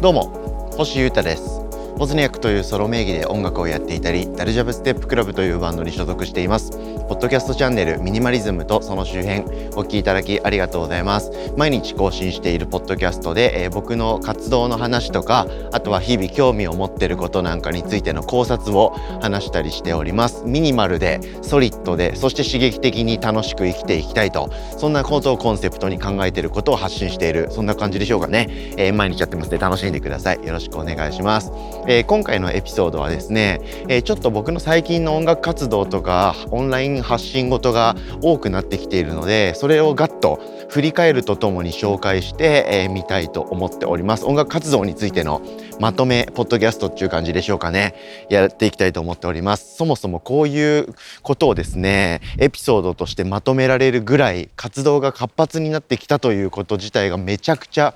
どうも星優太です。ボズニャックというソロ名義で音楽をやっていたりダルジャブステップクラブというバンドに所属していますポッドキャストチャンネルミニマリズムとその周辺お聞きいただきありがとうございます。毎日更新しているポッドキャストで、えー、僕の活動の話とかあとは日々興味を持っていることなんかについての考察を話したりしております。ミニマルでソリッドでそして刺激的に楽しく生きていきたいと。そんなことをコンセプトに考えていることを発信しているそんな感じでしょうかね、えー、毎日やってますので楽しんでください。よろしくお願いします。えー、今回のエピソードはですね、えー、ちょっと僕の最近の音楽活動とかオンライン発信事が多くなってきているのでそれをガッと振り返るとともに紹介してみ、えー、たいと思っております。音楽活動についてのまとめポッドキャストっていう感じでしょうかね。やっていきたいと思っております。そもそもこういうことをですねエピソードとしてまとめられるぐらい活動が活発になってきたということ自体がめちゃくちゃ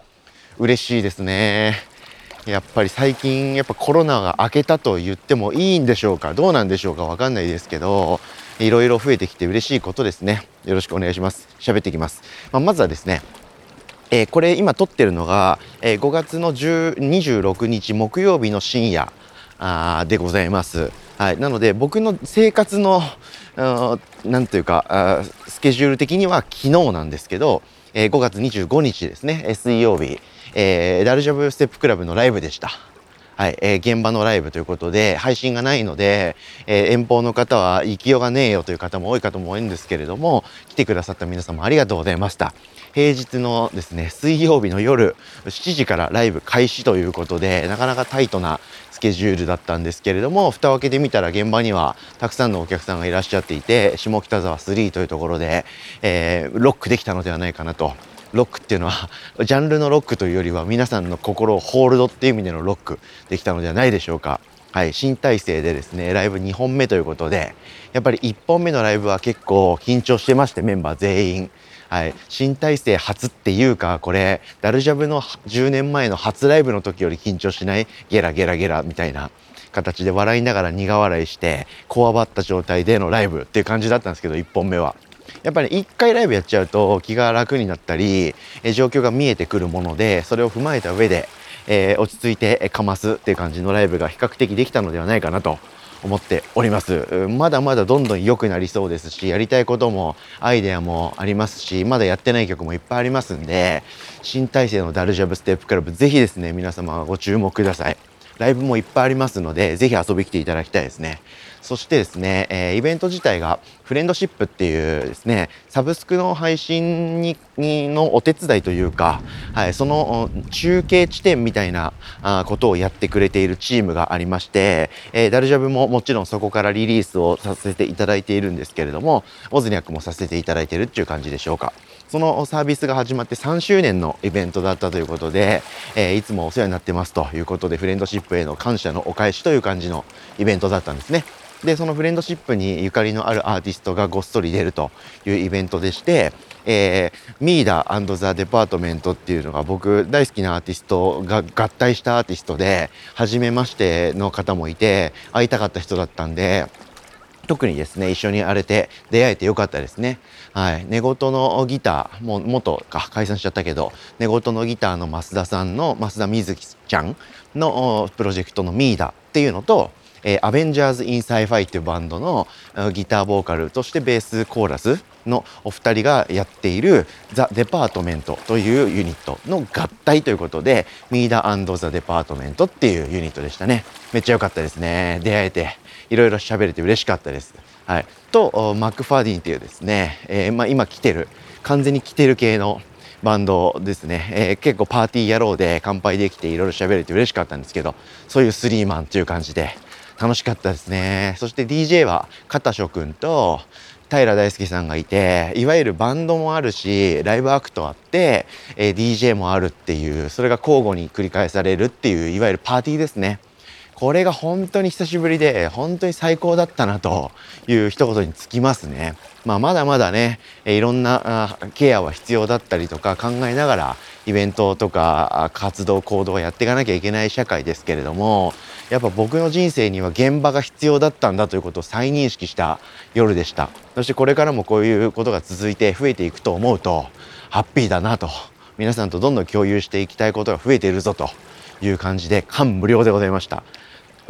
嬉しいですね。やっぱり最近やっぱコロナが明けたと言ってもいいんでしょうか？どうなんでしょうか？わかんないですけどいろいろ増えてきて嬉しいことですね。よろしくお願いします。喋っていきます、まあ、まずはですねえー、これ今撮ってるのが、えー、5月の26日木曜日の深夜あでございます。はい、なので僕の生活の何というかスケジュール的には昨日なんですけど、えー、5月25日ですね。水曜日、えー、ダルジャブステップクラブのライブでした。はい、えー、現場のライブということで、配信がないので、えー、遠方の方は行きようがねえよという方も多いかと思うんですけれども、来てくださった皆様ありがとうございました。平日のですね、水曜日の夜7時からライブ開始ということで、なかなかタイトなスケジュールだったんですけれども、蓋を開けてみたら現場にはたくさんのお客さんがいらっしゃっていて、下北沢3というところで、えー、ロックできたのではないかなとロックっていうのは ジャンルのロックというよりは皆さんの心をホールドっていう意味でのロックできたのではないでしょうか。はい、新体制でですねライブ2本目ということでやっぱり1本目のライブは結構緊張してましてメンバー全員。はい、新体制初っていうかこれダルジャブの10年前の初ライブの時より緊張しないゲラゲラゲラみたいな形で笑いながら苦笑いしてこわばった状態でのライブっていう感じだったんですけど1本目は。やっぱり一回ライブやっちゃうと気が楽になったり、え状況が見えてくるものでそれを踏まえた上で、えー、落ち着いてかますっていう感じのライブが比較的できたのではないかなと思っております。まだまだどんどん良くなりそうですしやりたいこともアイデアもありますしまだやってない曲もいっぱいありますんで新体制のダルジャブステップクラブぜひですね皆様ご注目ください。ライブもいっぱいありますのでぜひ遊び来ていただきたいですねそしてですね、えー、イベント自体がフレンドシップっていうですね、サブスクの配信にのお手伝いというか、はい、その中継地点みたいなあことをやってくれているチームがありまして、えー、ダルジャブももちろんそこからリリースをさせていただいているんですけれども、オズニャックもさせていただいているっていう感じでしょうか。そのサービスが始まって3周年のイベントだったということで、えー、いつもお世話になってますということで、フレンドシップへの感謝のお返しという感じのイベントだったんですね。でそのフレンドシップにゆかりのあるアーティストがごっそり出るというイベントでして、えー、ミーダザ・デパートメントっていうのが僕大好きなアーティストが合体したアーティストで初めましての方もいて会いたかった人だったんで特にですね一緒に荒れて出会えてよかったですね。はい、寝言のギターも元か解散しちゃったけど寝言のギターの増田さんの増田瑞希ちゃんのプロジェクトのミーダっていうのとえー、 avengers in sci-fi っていうバンドのギターボーカルとしてベースコーラスのお二人がやっている The Departmentというユニットの合体ということでミーダ The Department っていうユニットでしたね。めっちゃ良かったですね。出会えて。いろいろ喋れて嬉しかったです、はい、と McFADDIN っていうですね、えー、まあ、今来てる完全に来てる系のバンドですね、えー、結構パーティー野郎で乾杯できていろいろ喋れて嬉しかったんですけどそういうスリーマンっていう感じで楽しかったですね。そして DJ は片所くんと平大輔さんがいていわゆるバンドもあるしライブアクトあって、えー、DJ もあるっていうそれが交互に繰り返されるっていういわゆるパーティーですね。これが本当に久しぶりで本当に最高だったなという一言につきますね。まあ、まだまだねいろんなケアは必要だったりとか考えながらイベントとか活動行動をやっていかなきゃいけない社会ですけれどもやっぱ僕の人生には現場が必要だったんだということを再認識した夜でした。そしてこれからもこういうことが続いて増えていくと思うとハッピーだなと。皆さんとどんどん共有していきたいことが増えているぞという感じで感無量でございました。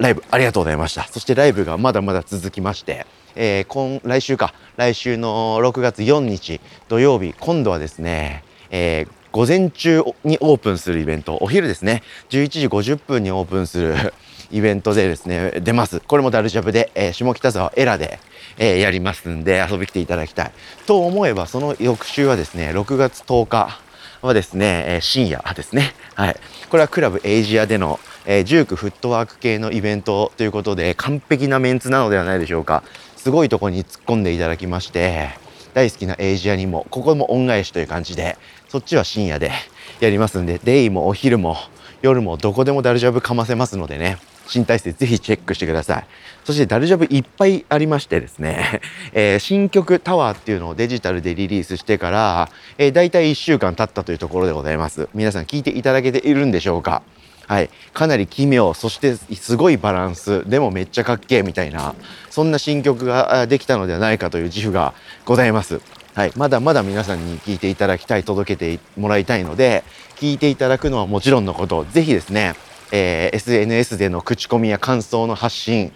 ライブありがとうございました。そしてライブがまだまだ続きましてえー、今来週か。来週の6月4日土曜日今度はですね、えー、午前中にオープンするイベントお昼ですね。11時50分にオープンする イベントでですね出ます。これもダルジャブで、えー、下北沢エラで、えー、やりますんで遊び来ていただきたい。と思えばその翌週はですね6月10日はですね、え、深夜ですね。はい。これはクラブエイジアでのえー、ジュークフットワーク系のイベントということで完璧なメンツなのではないでしょうか。すごいとこに突っ込んでいただきまして大好きなエイジアにもここも恩返しという感じでそっちは深夜でやりますんでデイもお昼も夜もどこでもダルジャブかませますのでね新体制ぜひチェックしてください。そしてダルジャブいっぱいありましてですね、えー、新曲タワーっていうのをデジタルでリリースしてから、えー、大体1週間経ったというところでございます。皆さん聞いていただけているんでしょうか？はい、かなり奇妙。そしてすごいバランス。でもめっちゃかっけえみたいな。そんな新曲ができたのではないかという自負がございます。はい、まだまだ皆さんに聞いていただきたい届けてもらいたいので聞いていただくのはもちろんのこと。ぜひですね、えー、SNS での口コミや感想の発信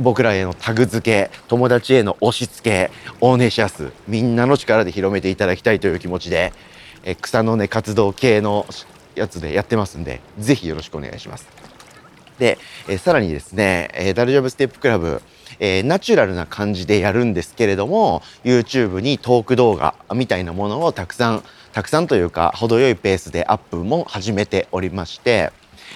僕らへのタグ付け友達への押し付けオーネシャスみんなの力で広めていただきたいという気持ちで、え草の根活動系のやつでやってますんで、ぜひよろしくお願いします。で、えー、さらにですね、えー、ダルジャブステップクラブ、えー、ナチュラルな感じでやるんですけれども、YouTube にトーク動画みたいなものをたくさん、たくさんというか、程よいペースでアップも始めておりまして、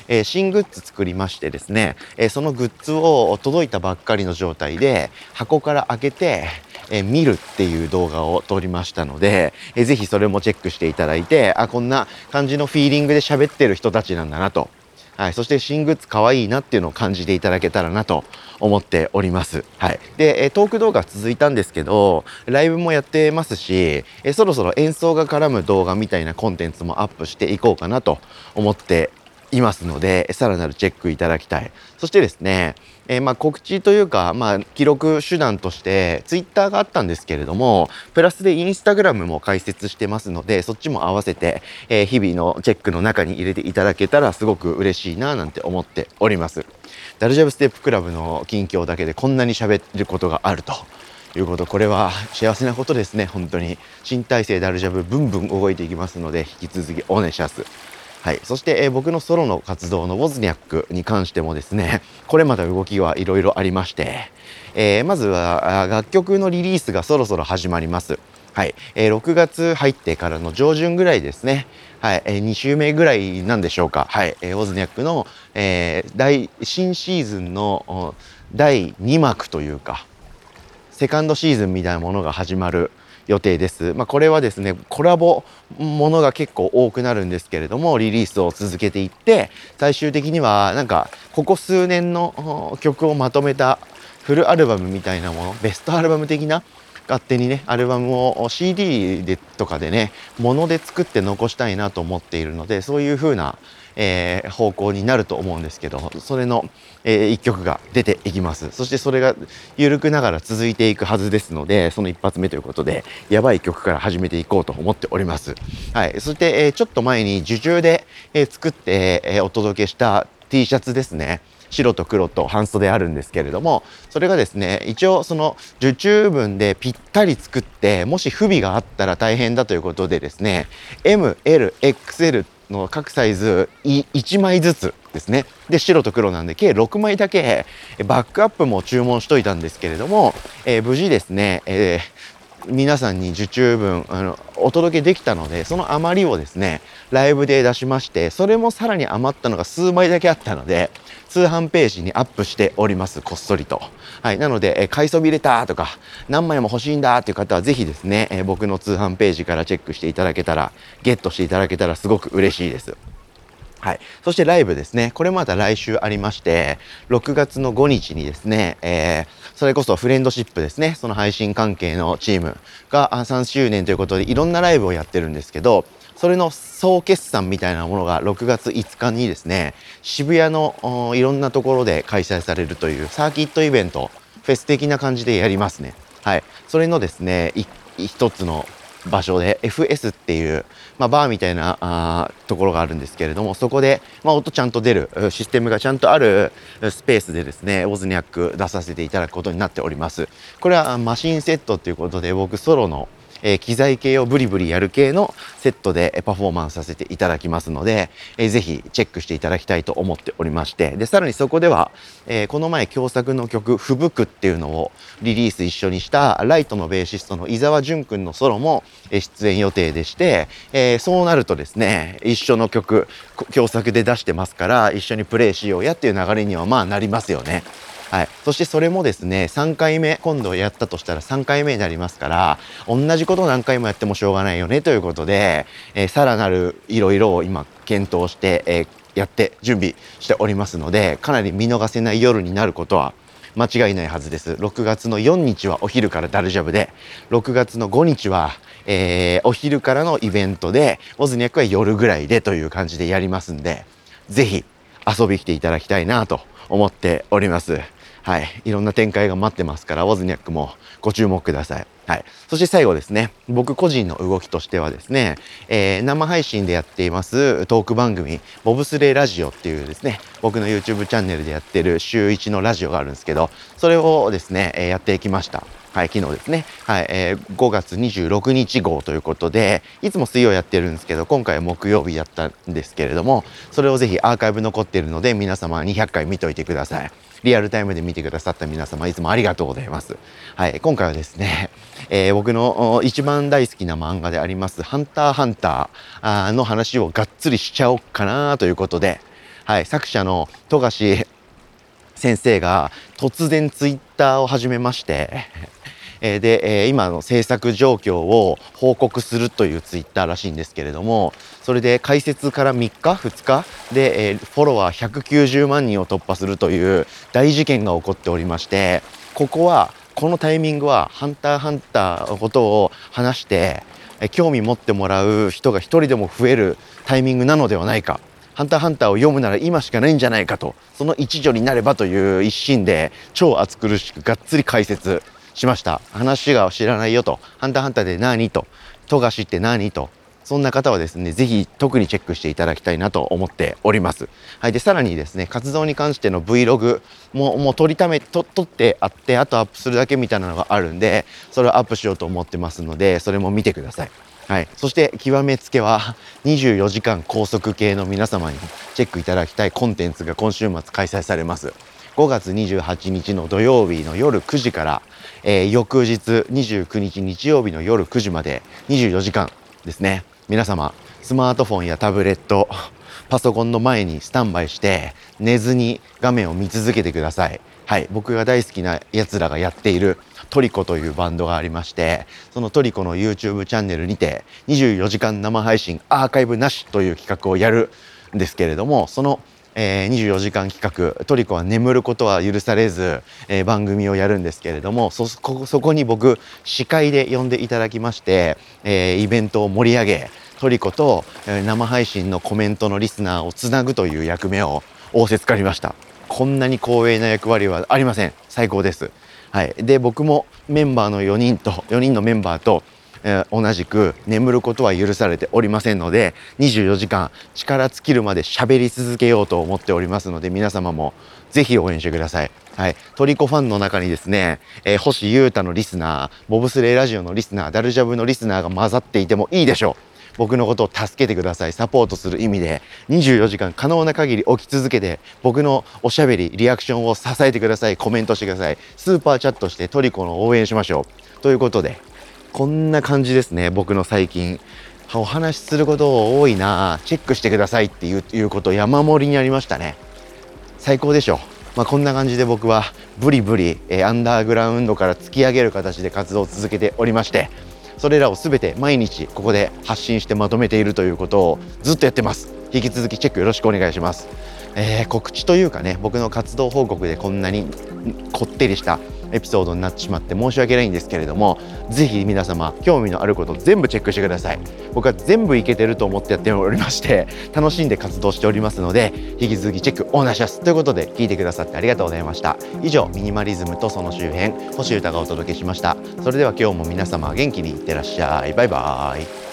えー、新グッズ作りましてですね、えー、そのグッズを届いたばっかりの状態で箱から開けて、え見るっていう動画を撮りましたので、えー、ぜひそれもチェックしていただいてあこんな感じのフィーリングで喋ってる人たちなんだなとはい、そして新グッズ可愛いなっていうのを感じていただけたらなと思っております。はい。で、トーク動画続いたんですけど、ライブもやってますし、えそろそろ演奏が絡む動画みたいなコンテンツもアップしていこうかなと思っていますので、さらなるチェックいただきたい。そしてですね、えー、まあ告知というか、まあ、記録手段としてツイッターがあったんですけれどもプラスでインスタグラムも開設してますのでそっちも合わせて、えー、日々のチェックの中に入れていただけたらすごく嬉しいななんて思っております。ダルジャブステップクラブの近況だけでこんなに喋ることがあるということ。これは幸せなことですね本当に。新体制ダルジャブブンブン動いていきますので引き続きお願いします。はい、そして、えー、僕のソロの活動のウォズニャックに関してもですね これまた動きはいろいろありまして、えー、まずは楽曲のリリースがそろそろ始まります。はい、えー、6月入ってからの上旬ぐらいですね。はい、えー、2週目ぐらいなんでしょうか。はい、えー、ウォズニャックの、えー、大新シーズンの第2幕というか、セカンドシーズンみたいなものが始まる予定です。まあ、これはですねコラボものが結構多くなるんですけれどもリリースを続けていって最終的にはなんかここ数年の曲をまとめたフルアルバムみたいなものベストアルバム的な勝手にねアルバムを CD でとかでねもので作って残したいなと思っているのでそういう風なえー、方向になると思うんですけどそれの、えー、一曲が出ていきます。そしてそれが緩くながら続いていくはずですのでその一発目ということでやばい曲から始めていこうと思っております、はい、そして、えー、ちょっと前に受注で、え作って、えお届けした T シャツですね。白と黒と半袖あるんですけれどもそれがですね一応その受注分でぴったり作ってもし不備があったら大変だということでですね MLXL の各サイズ1枚ずつですね。で白と黒なんで計6枚だけバックアップも注文しといたんですけれども、えー、無事ですね、えー、皆さんに受注分あのお届けできたのでその余りをですねライブで出しましてそれもさらに余ったのが数枚だけあったので通販ページにアップしておりますこっそりと。はい、なので、え買いそびれたとか何枚も欲しいんだっていう方はぜひですね、え僕の通販ページからチェックしていただけたらゲットしていただけたらすごく嬉しいです。はい。そしてライブですね。これまた来週ありまして、6月の5日にですね、えー、それこそフレンドシップですね。その配信関係のチームが3周年ということでいろんなライブをやってるんですけど、それの総決算みたいなものが6月5日にですね渋谷のいろんなところで開催されるというサーキットイベントフェス的な感じでやりますね。はい。それのですね一つの場所で FS っていう、まあ、バーみたいなあところがあるんですけれどもそこで、まあ、音ちゃんと出るシステムがちゃんとあるスペースでですねオズニャック出させていただくことになっております。これはマシンセットっていうことで僕ソロのえ、機材系をブリブリやる系のセットでパフォーマンスさせていただきますので、えー、ぜひチェックしていただきたいと思っておりまして、で、さらにそこでは、え、この前共作の曲、ふぶくっていうのをリリース一緒にしたライトのベーシストの伊沢淳くんのソロも出演予定でして、え、そうなるとですね、一緒の曲、共作で出してますから、一緒にプレイしようやっていう流れにはまあなりますよね。はい、そしてそれもですね3回目今度やったとしたら3回目になりますから同じことを何回もやってもしょうがないよねということで、えー、さらなるいろいろを今検討して、えー、やって準備しておりますのでかなり見逃せない夜になることは間違いないはずです。6月の4日はお昼からダルジャブで、6月の5日は、えー、お昼からのイベントで、オズニャックは夜ぐらいでという感じでやりますんで、ぜひ遊び来ていただきたいなと思っております。はい、いろんな展開が待ってますから、ウォズニャックもご注目ください。はい。そして最後ですね、僕個人の動きとしてはですね、えー、生配信でやっていますトーク番組、ボブスレーラジオっていうですね、僕の YouTube チャンネルでやってる週1のラジオがあるんですけど、それをですね、えー、やっていきました。はい、昨日ですね。はい、えー、5月26日号ということで、いつも水曜やってるんですけど、今回は木曜日やったんですけれども、それをぜひアーカイブ残ってるので、皆様200回見といてください。リアルタイムで見てくださった皆様いつもありがとうございます。はい、今回はですね、えー、僕の一番大好きな漫画でありますハンターハンターの話をがっつりしちゃおうかなということで、はい、作者の富樫先生が突然ツイッターを始めまして、えで、え今の制作状況を報告するというツイッターらしいんですけれども、それで開設から3日、2日で、えフォロワー190万人を突破するという大事件が起こっておりまして、ここは、このタイミングは、ハンターハンターのことを話して、興味持ってもらう人が一人でも増えるタイミングなのではないか。ハンターハンターを読むなら今しかないんじゃないかと、その一助になればという一心で超熱苦しくがっつり解説しました。話が知らないよと。ハンターハンターで何と。富樫って何と。そんな方はですね、ぜひ特にチェックしていただきたいなと思っております。はい。で、さらにですね、活動に関しての Vlog も、もう撮りため、撮ってあって、あとアップするだけみたいなのがあるんで、それをアップしようと思ってますので、それも見てください。はい。そして、極めつけは、24時間高速系の皆様にチェックいただきたいコンテンツが今週末開催されます。5月28日の土曜日の夜9時から、えー、翌日29日日曜日の夜9時まで24時間ですね。皆様スマートフォンやタブレットパソコンの前にスタンバイして寝ずに画面を見続けてください。はい僕が大好きなやつらがやっているトリコというバンドがありましてそのトリコの YouTube チャンネルにて24時間生配信アーカイブなしという企画をやるんですけれどもそのえー、24時間企画。トリコは眠ることは許されず、えー、番組をやるんですけれどもそこに僕司会で呼んでいただきまして、えー、イベントを盛り上げトリコと、えー、生配信のコメントのリスナーをつなぐという役目を仰せつかりました。こんなに光栄な役割はありません。最高です。はい、で僕もメンバーの4人と4人のメンバーとえー、同じく眠ることは許されておりませんので24時間力尽きるまで喋り続けようと思っておりますので皆様もぜひ応援してください。はい。トリコファンの中にですね、えー、星優太のリスナー、ボブスレーラジオのリスナー、ダルジャブのリスナーが混ざっていてもいいでしょう。僕のことを助けてください。サポートする意味で、24時間可能な限り起き続けて、僕のおしゃべり、リアクションを支えてください。コメントしてください。スーパーチャットしてトリコの応援しましょう。ということで、こんな感じですね。僕の最近。お話しすること多いな。チェックしてください。っていういうこと山盛りにありましたね。最高でしょまあ、こんな感じで僕はブリブリ、えー、アンダーグラウンドから突き上げる形で活動を続けておりましてそれらを全て毎日ここで発信してまとめているということをずっとやってます。引き続きチェックよろしくお願いします、えー、告知というかね僕の活動報告でこんなにこってりしたエピソードになってしまって申し訳ないんですけれどもぜひ皆様興味のあること全部チェックしてください。僕は全部いけてると思ってやっておりまして楽しんで活動しておりますので引き続きチェックお願いします。ということで聞いてくださってありがとうございました。以上ミニマリズムとその周辺星歌がお届けしました。それでは今日も皆様元気にいってらっしゃい。バイバーイ。